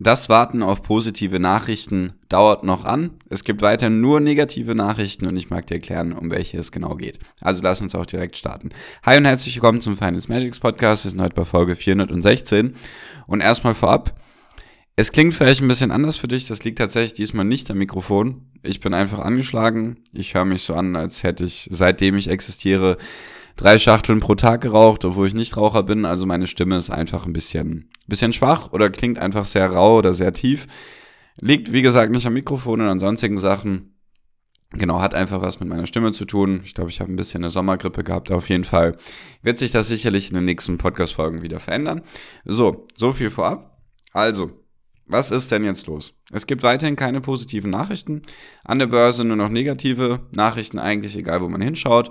Das Warten auf positive Nachrichten dauert noch an. Es gibt weiter nur negative Nachrichten und ich mag dir erklären, um welche es genau geht. Also lass uns auch direkt starten. Hi und herzlich willkommen zum Finance Magics Podcast. Wir sind heute bei Folge 416. Und erstmal vorab, es klingt vielleicht ein bisschen anders für dich. Das liegt tatsächlich diesmal nicht am Mikrofon. Ich bin einfach angeschlagen. Ich höre mich so an, als hätte ich, seitdem ich existiere, drei Schachteln pro Tag geraucht, obwohl ich nicht Raucher bin. Also meine Stimme ist einfach ein bisschen, bisschen schwach oder klingt einfach sehr rau oder sehr tief. Liegt, wie gesagt, nicht am Mikrofon und an sonstigen Sachen. Genau, hat einfach was mit meiner Stimme zu tun. Ich glaube, ich habe ein bisschen eine Sommergrippe gehabt. Auf jeden Fall wird sich das sicherlich in den nächsten Podcast-Folgen wieder verändern. So, so viel vorab. Also, was ist denn jetzt los? Es gibt weiterhin keine positiven Nachrichten. An der Börse nur noch negative Nachrichten, eigentlich egal, wo man hinschaut.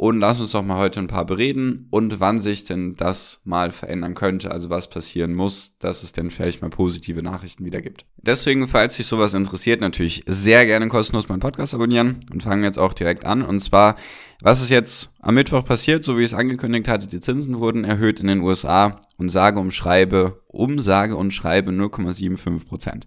Und lass uns doch mal heute ein paar bereden und wann sich denn das mal verändern könnte, also was passieren muss, dass es denn vielleicht mal positive Nachrichten wieder gibt. Deswegen, falls dich sowas interessiert, natürlich sehr gerne kostenlos meinen Podcast abonnieren und fangen jetzt auch direkt an. Und zwar, was ist jetzt am Mittwoch passiert, so wie ich es angekündigt hatte, die Zinsen wurden erhöht in den USA und sage und schreibe, um sage und schreibe 0,75 Prozent.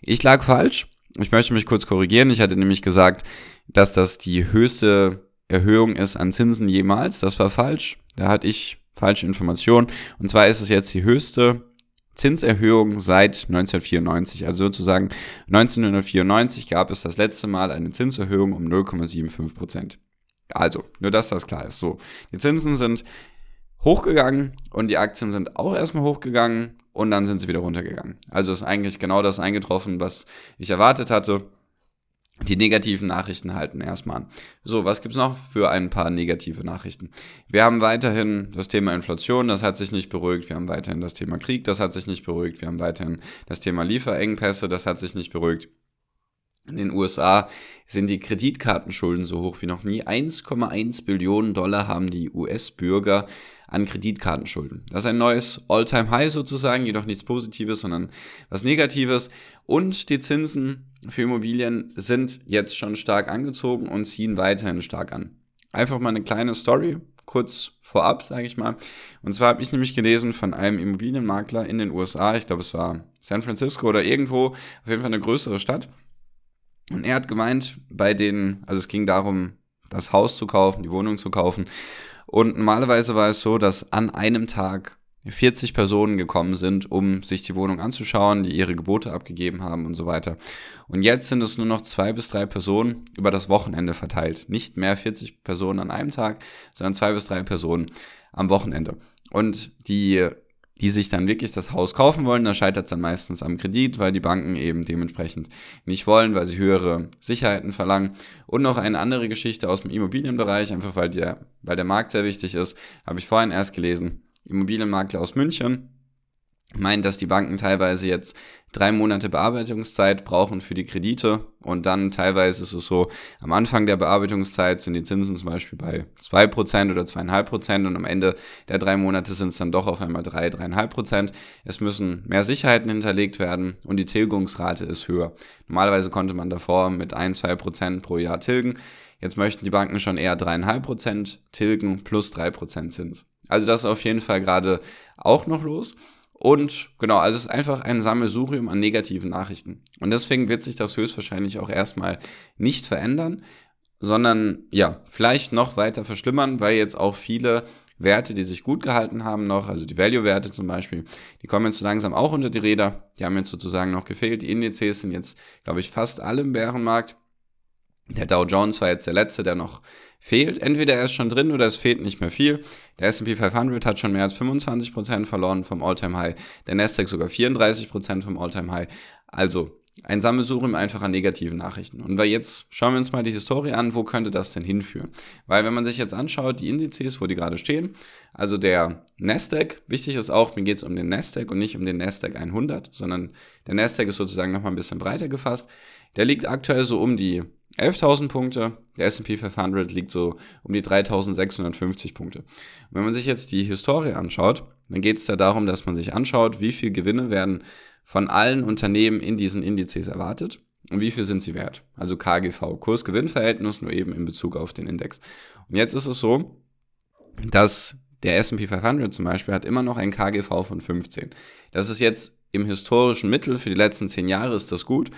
Ich lag falsch. Ich möchte mich kurz korrigieren. Ich hatte nämlich gesagt, dass das die höchste Erhöhung ist an Zinsen jemals. Das war falsch. Da hatte ich falsche Informationen. Und zwar ist es jetzt die höchste Zinserhöhung seit 1994. Also sozusagen 1994 gab es das letzte Mal eine Zinserhöhung um 0,75 Prozent. Also, nur dass das klar ist. So, die Zinsen sind hochgegangen und die Aktien sind auch erstmal hochgegangen und dann sind sie wieder runtergegangen. Also ist eigentlich genau das eingetroffen, was ich erwartet hatte. Die negativen Nachrichten halten erstmal an. So, was gibt's noch für ein paar negative Nachrichten? Wir haben weiterhin das Thema Inflation, das hat sich nicht beruhigt. Wir haben weiterhin das Thema Krieg, das hat sich nicht beruhigt. Wir haben weiterhin das Thema Lieferengpässe, das hat sich nicht beruhigt. In den USA sind die Kreditkartenschulden so hoch wie noch nie. 1,1 Billionen Dollar haben die US-Bürger an Kreditkartenschulden. Das ist ein neues All-Time-High sozusagen, jedoch nichts Positives, sondern was Negatives. Und die Zinsen für Immobilien sind jetzt schon stark angezogen und ziehen weiterhin stark an. Einfach mal eine kleine Story, kurz vorab, sage ich mal. Und zwar habe ich nämlich gelesen von einem Immobilienmakler in den USA, ich glaube es war San Francisco oder irgendwo, auf jeden Fall eine größere Stadt. Und er hat gemeint, bei den, also es ging darum, das Haus zu kaufen, die Wohnung zu kaufen. Und normalerweise war es so, dass an einem Tag 40 Personen gekommen sind, um sich die Wohnung anzuschauen, die ihre Gebote abgegeben haben und so weiter. Und jetzt sind es nur noch zwei bis drei Personen über das Wochenende verteilt. Nicht mehr 40 Personen an einem Tag, sondern zwei bis drei Personen am Wochenende. Und die die sich dann wirklich das Haus kaufen wollen, da scheitert es dann meistens am Kredit, weil die Banken eben dementsprechend nicht wollen, weil sie höhere Sicherheiten verlangen. Und noch eine andere Geschichte aus dem Immobilienbereich, einfach weil der, weil der Markt sehr wichtig ist, habe ich vorhin erst gelesen. Immobilienmakler aus München meint, dass die Banken teilweise jetzt drei Monate Bearbeitungszeit brauchen für die Kredite und dann teilweise ist es so, am Anfang der Bearbeitungszeit sind die Zinsen zum Beispiel bei zwei Prozent oder zweieinhalb Prozent und am Ende der drei Monate sind es dann doch auf einmal drei, dreieinhalb Prozent. Es müssen mehr Sicherheiten hinterlegt werden und die Tilgungsrate ist höher. Normalerweise konnte man davor mit ein, zwei Prozent pro Jahr tilgen. Jetzt möchten die Banken schon eher dreieinhalb Prozent tilgen plus drei Prozent Zins. Also das ist auf jeden Fall gerade auch noch los. Und genau, also es ist einfach ein Sammelsurium an negativen Nachrichten. Und deswegen wird sich das höchstwahrscheinlich auch erstmal nicht verändern, sondern ja, vielleicht noch weiter verschlimmern, weil jetzt auch viele Werte, die sich gut gehalten haben noch, also die Value-Werte zum Beispiel, die kommen jetzt so langsam auch unter die Räder. Die haben jetzt sozusagen noch gefehlt. Die Indizes sind jetzt, glaube ich, fast alle im Bärenmarkt. Der Dow Jones war jetzt der letzte, der noch fehlt. Entweder er ist schon drin oder es fehlt nicht mehr viel. Der S&P 500 hat schon mehr als 25% verloren vom All-Time High. Der Nasdaq sogar 34% vom All-Time High. Also ein Sammelsurium einfach an negativen Nachrichten. Und weil jetzt schauen wir uns mal die Historie an, wo könnte das denn hinführen? Weil wenn man sich jetzt anschaut, die Indizes, wo die gerade stehen, also der Nasdaq, wichtig ist auch, mir geht es um den Nasdaq und nicht um den Nasdaq 100, sondern der Nasdaq ist sozusagen nochmal ein bisschen breiter gefasst. Der liegt aktuell so um die 11.000 Punkte, der S&P 500 liegt so um die 3.650 Punkte. Und wenn man sich jetzt die Historie anschaut, dann geht es da darum, dass man sich anschaut, wie viel Gewinne werden von allen Unternehmen in diesen Indizes erwartet und wie viel sind sie wert. Also KGV, Kurs-Gewinn-Verhältnis, nur eben in Bezug auf den Index. Und jetzt ist es so, dass der S&P 500 zum Beispiel hat immer noch ein KGV von 15. Das ist jetzt im historischen Mittel für die letzten zehn Jahre ist das gut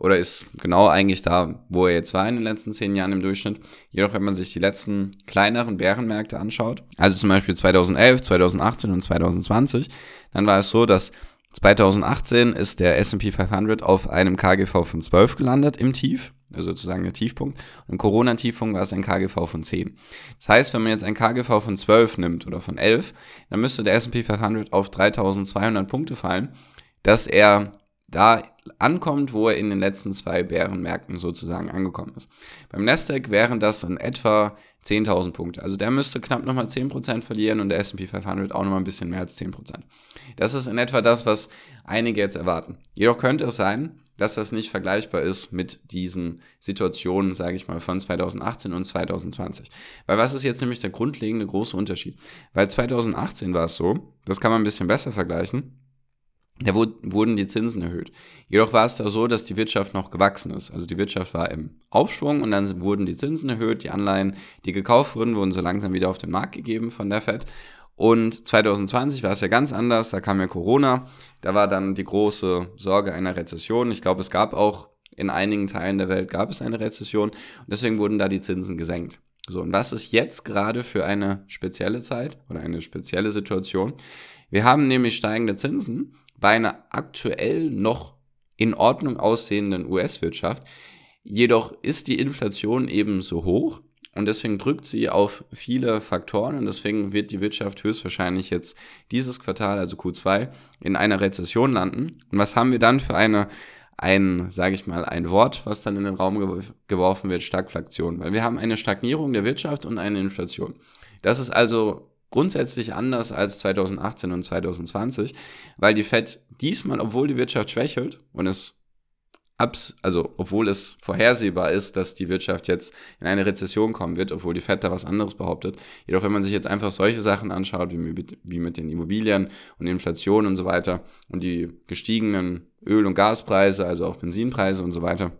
oder ist genau eigentlich da, wo er jetzt war in den letzten zehn Jahren im Durchschnitt. Jedoch, wenn man sich die letzten kleineren Bärenmärkte anschaut, also zum Beispiel 2011, 2018 und 2020, dann war es so, dass 2018 ist der S&P 500 auf einem KGV von 12 gelandet im Tief, also sozusagen der Tiefpunkt. Und im Corona-Tiefpunkt war es ein KGV von 10. Das heißt, wenn man jetzt ein KGV von 12 nimmt oder von 11, dann müsste der S&P 500 auf 3200 Punkte fallen, dass er da ankommt, wo er in den letzten zwei Bärenmärkten sozusagen angekommen ist. Beim Nasdaq wären das in etwa 10.000 Punkte. Also der müsste knapp nochmal 10% verlieren und der S&P 500 auch nochmal ein bisschen mehr als 10%. Das ist in etwa das, was einige jetzt erwarten. Jedoch könnte es sein, dass das nicht vergleichbar ist mit diesen Situationen, sage ich mal, von 2018 und 2020. Weil was ist jetzt nämlich der grundlegende große Unterschied? Weil 2018 war es so, das kann man ein bisschen besser vergleichen, da wurden die Zinsen erhöht. Jedoch war es da so, dass die Wirtschaft noch gewachsen ist. Also die Wirtschaft war im Aufschwung und dann wurden die Zinsen erhöht, die Anleihen, die gekauft wurden, wurden so langsam wieder auf den Markt gegeben von der Fed. Und 2020 war es ja ganz anders, da kam ja Corona, da war dann die große Sorge einer Rezession. Ich glaube, es gab auch in einigen Teilen der Welt gab es eine Rezession und deswegen wurden da die Zinsen gesenkt. So, und was ist jetzt gerade für eine spezielle Zeit oder eine spezielle Situation? Wir haben nämlich steigende Zinsen bei einer aktuell noch in Ordnung aussehenden US-Wirtschaft. Jedoch ist die Inflation eben so hoch und deswegen drückt sie auf viele Faktoren und deswegen wird die Wirtschaft höchstwahrscheinlich jetzt dieses Quartal, also Q2, in einer Rezession landen. Und was haben wir dann für eine, ein, sage ich mal, ein Wort, was dann in den Raum geworfen wird, Stagflation. Weil wir haben eine Stagnierung der Wirtschaft und eine Inflation. Das ist also grundsätzlich anders als 2018 und 2020, weil die Fed diesmal, obwohl die Wirtschaft schwächelt und es abs also obwohl es vorhersehbar ist, dass die Wirtschaft jetzt in eine Rezession kommen wird, obwohl die Fed da was anderes behauptet. Jedoch, wenn man sich jetzt einfach solche Sachen anschaut, wie mit, wie mit den Immobilien und Inflation und so weiter und die gestiegenen Öl- und Gaspreise, also auch Benzinpreise und so weiter,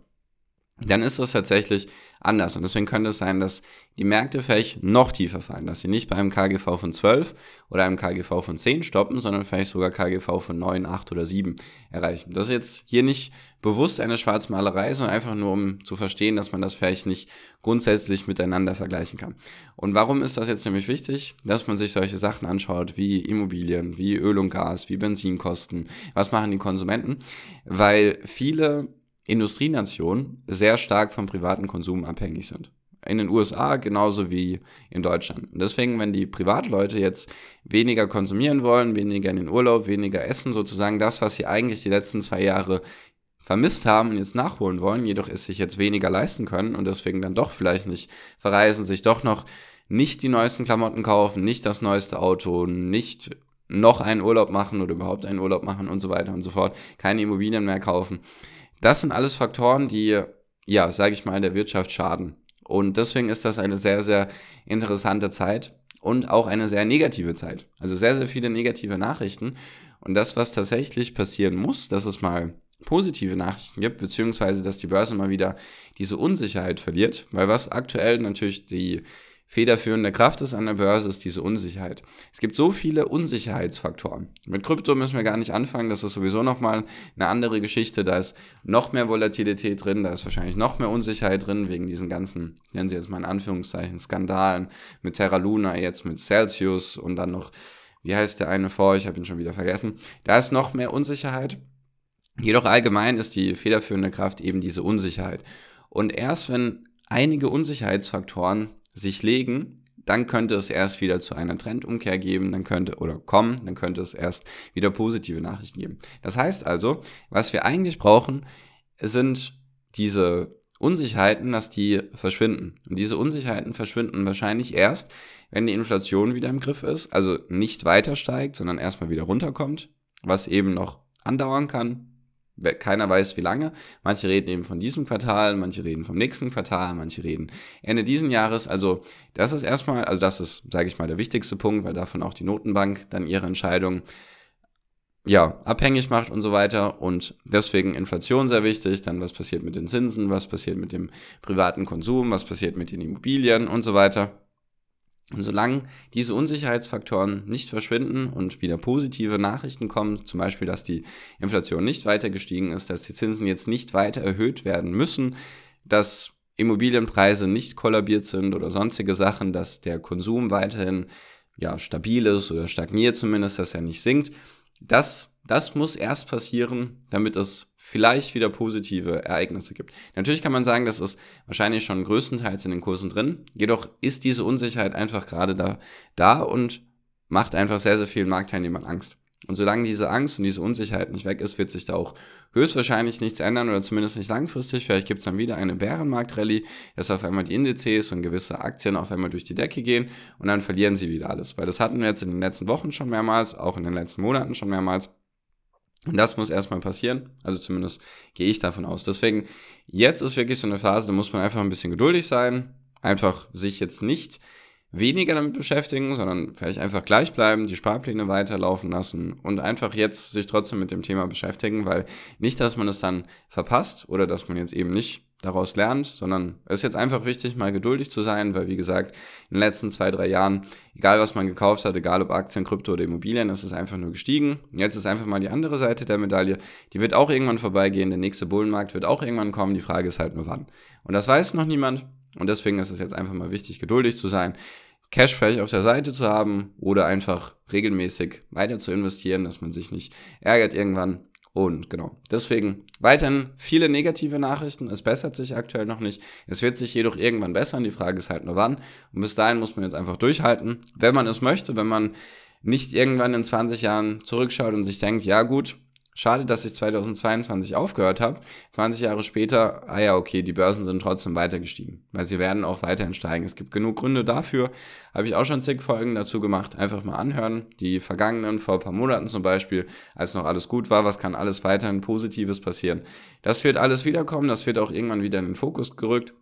dann ist das tatsächlich anders. Und deswegen könnte es sein, dass die Märkte vielleicht noch tiefer fallen, dass sie nicht bei einem KGV von 12 oder einem KGV von 10 stoppen, sondern vielleicht sogar KGV von 9, 8 oder 7 erreichen. Das ist jetzt hier nicht bewusst eine Schwarzmalerei, sondern einfach nur, um zu verstehen, dass man das vielleicht nicht grundsätzlich miteinander vergleichen kann. Und warum ist das jetzt nämlich wichtig? Dass man sich solche Sachen anschaut, wie Immobilien, wie Öl und Gas, wie Benzinkosten, was machen die Konsumenten? Weil viele Industrienationen sehr stark vom privaten Konsum abhängig sind. In den USA genauso wie in Deutschland. Und deswegen, wenn die Privatleute jetzt weniger konsumieren wollen, weniger in den Urlaub, weniger essen, sozusagen das, was sie eigentlich die letzten zwei Jahre vermisst haben und jetzt nachholen wollen, jedoch es sich jetzt weniger leisten können und deswegen dann doch vielleicht nicht verreisen, sich doch noch nicht die neuesten Klamotten kaufen, nicht das neueste Auto, nicht noch einen Urlaub machen oder überhaupt einen Urlaub machen und so weiter und so fort, keine Immobilien mehr kaufen, das sind alles Faktoren, die, ja, sage ich mal, der Wirtschaft schaden. Und deswegen ist das eine sehr, sehr interessante Zeit und auch eine sehr negative Zeit. Also sehr, sehr viele negative Nachrichten. Und das, was tatsächlich passieren muss, dass es mal positive Nachrichten gibt, beziehungsweise dass die Börse mal wieder diese Unsicherheit verliert, weil was aktuell natürlich die federführende Kraft ist an der Börse, ist diese Unsicherheit. Es gibt so viele Unsicherheitsfaktoren. Mit Krypto müssen wir gar nicht anfangen, das ist sowieso nochmal eine andere Geschichte. Da ist noch mehr Volatilität drin, da ist wahrscheinlich noch mehr Unsicherheit drin, wegen diesen ganzen, nennen Sie jetzt mal in Anführungszeichen, Skandalen mit Terra Luna, jetzt mit Celsius und dann noch, wie heißt der eine vor, ich habe ihn schon wieder vergessen. Da ist noch mehr Unsicherheit. Jedoch allgemein ist die federführende Kraft eben diese Unsicherheit. Und erst wenn einige Unsicherheitsfaktoren sich legen, dann könnte es erst wieder zu einer Trendumkehr geben, dann könnte oder kommen, dann könnte es erst wieder positive Nachrichten geben. Das heißt also, was wir eigentlich brauchen, sind diese Unsicherheiten, dass die verschwinden. Und diese Unsicherheiten verschwinden wahrscheinlich erst, wenn die Inflation wieder im Griff ist, also nicht weiter steigt, sondern erstmal wieder runterkommt, was eben noch andauern kann, keiner weiß wie lange. Manche reden eben von diesem Quartal, manche reden vom nächsten Quartal, manche reden Ende diesen Jahres. Also das ist erstmal, also das ist, sage ich mal, der wichtigste Punkt, weil davon auch die Notenbank dann ihre Entscheidung ja, abhängig macht und so weiter. Und deswegen Inflation sehr wichtig. Dann was passiert mit den Zinsen, was passiert mit dem privaten Konsum, was passiert mit den Immobilien und so weiter. Und solange diese Unsicherheitsfaktoren nicht verschwinden und wieder positive Nachrichten kommen, zum Beispiel, dass die Inflation nicht weiter gestiegen ist, dass die Zinsen jetzt nicht weiter erhöht werden müssen, dass Immobilienpreise nicht kollabiert sind oder sonstige Sachen, dass der Konsum weiterhin ja, stabil ist oder stagniert zumindest, dass er nicht sinkt, das, das muss erst passieren, damit es vielleicht wieder positive Ereignisse gibt. Natürlich kann man sagen, das ist wahrscheinlich schon größtenteils in den Kursen drin. Jedoch ist diese Unsicherheit einfach gerade da, da und macht einfach sehr, sehr vielen Marktteilnehmern Angst. Und solange diese Angst und diese Unsicherheit nicht weg ist, wird sich da auch höchstwahrscheinlich nichts ändern oder zumindest nicht langfristig. Vielleicht gibt es dann wieder eine Bärenmarkt-Rallye, dass auf einmal die Indizes und gewisse Aktien auf einmal durch die Decke gehen und dann verlieren sie wieder alles. Weil das hatten wir jetzt in den letzten Wochen schon mehrmals, auch in den letzten Monaten schon mehrmals. Und das muss erstmal passieren. Also zumindest gehe ich davon aus. Deswegen, jetzt ist wirklich so eine Phase, da muss man einfach ein bisschen geduldig sein. Einfach sich jetzt nicht weniger damit beschäftigen, sondern vielleicht einfach gleich bleiben, die Sparpläne weiterlaufen lassen und einfach jetzt sich trotzdem mit dem Thema beschäftigen, weil nicht, dass man es dann verpasst oder dass man jetzt eben nicht daraus lernt, sondern es ist jetzt einfach wichtig, mal geduldig zu sein, weil wie gesagt, in den letzten zwei, drei Jahren, egal was man gekauft hat, egal ob Aktien, Krypto oder Immobilien, es ist einfach nur gestiegen. Jetzt ist einfach mal die andere Seite der Medaille, die wird auch irgendwann vorbeigehen, der nächste Bullenmarkt wird auch irgendwann kommen, die Frage ist halt nur wann. Und das weiß noch niemand, und deswegen ist es jetzt einfach mal wichtig, geduldig zu sein, Cash vielleicht auf der Seite zu haben oder einfach regelmäßig weiter zu investieren, dass man sich nicht ärgert irgendwann. Und genau, deswegen weiterhin viele negative Nachrichten. Es bessert sich aktuell noch nicht. Es wird sich jedoch irgendwann bessern. Die Frage ist halt nur wann. Und bis dahin muss man jetzt einfach durchhalten, wenn man es möchte, wenn man nicht irgendwann in 20 Jahren zurückschaut und sich denkt, ja gut, Schade, dass ich 2022 aufgehört habe. 20 Jahre später, ah ja, okay, die Börsen sind trotzdem weiter gestiegen, weil sie werden auch weiterhin steigen. Es gibt genug Gründe dafür. Habe ich auch schon zig Folgen dazu gemacht. Einfach mal anhören. Die vergangenen, vor ein paar Monaten zum Beispiel, als noch alles gut war, was kann alles weiterhin Positives passieren. Das wird alles wiederkommen, das wird auch irgendwann wieder in den Fokus gerückt.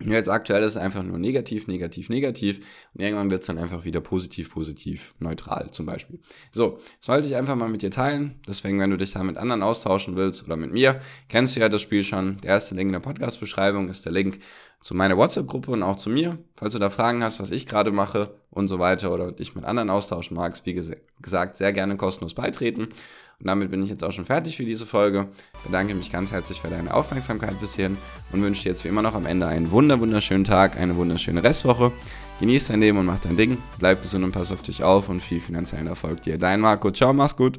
Jetzt aktuell ist es einfach nur negativ, negativ, negativ und irgendwann wird es dann einfach wieder positiv, positiv, neutral zum Beispiel. So, das wollte ich einfach mal mit dir teilen. Deswegen, wenn du dich da mit anderen austauschen willst oder mit mir, kennst du ja das Spiel schon. Der erste Link in der Podcast-Beschreibung ist der Link zu meiner WhatsApp-Gruppe und auch zu mir. Falls du da Fragen hast, was ich gerade mache und so weiter oder dich mit anderen austauschen magst, wie gesagt, sehr gerne kostenlos beitreten. Und damit bin ich jetzt auch schon fertig für diese Folge. Bedanke mich ganz herzlich für deine Aufmerksamkeit bis hierhin und wünsche dir jetzt wie immer noch am Ende einen wunderschönen Tag, eine wunderschöne Restwoche. Genieß dein Leben und mach dein Ding. Bleib gesund und pass auf dich auf und viel finanziellen Erfolg dir. Dein Marco. Ciao, mach's gut.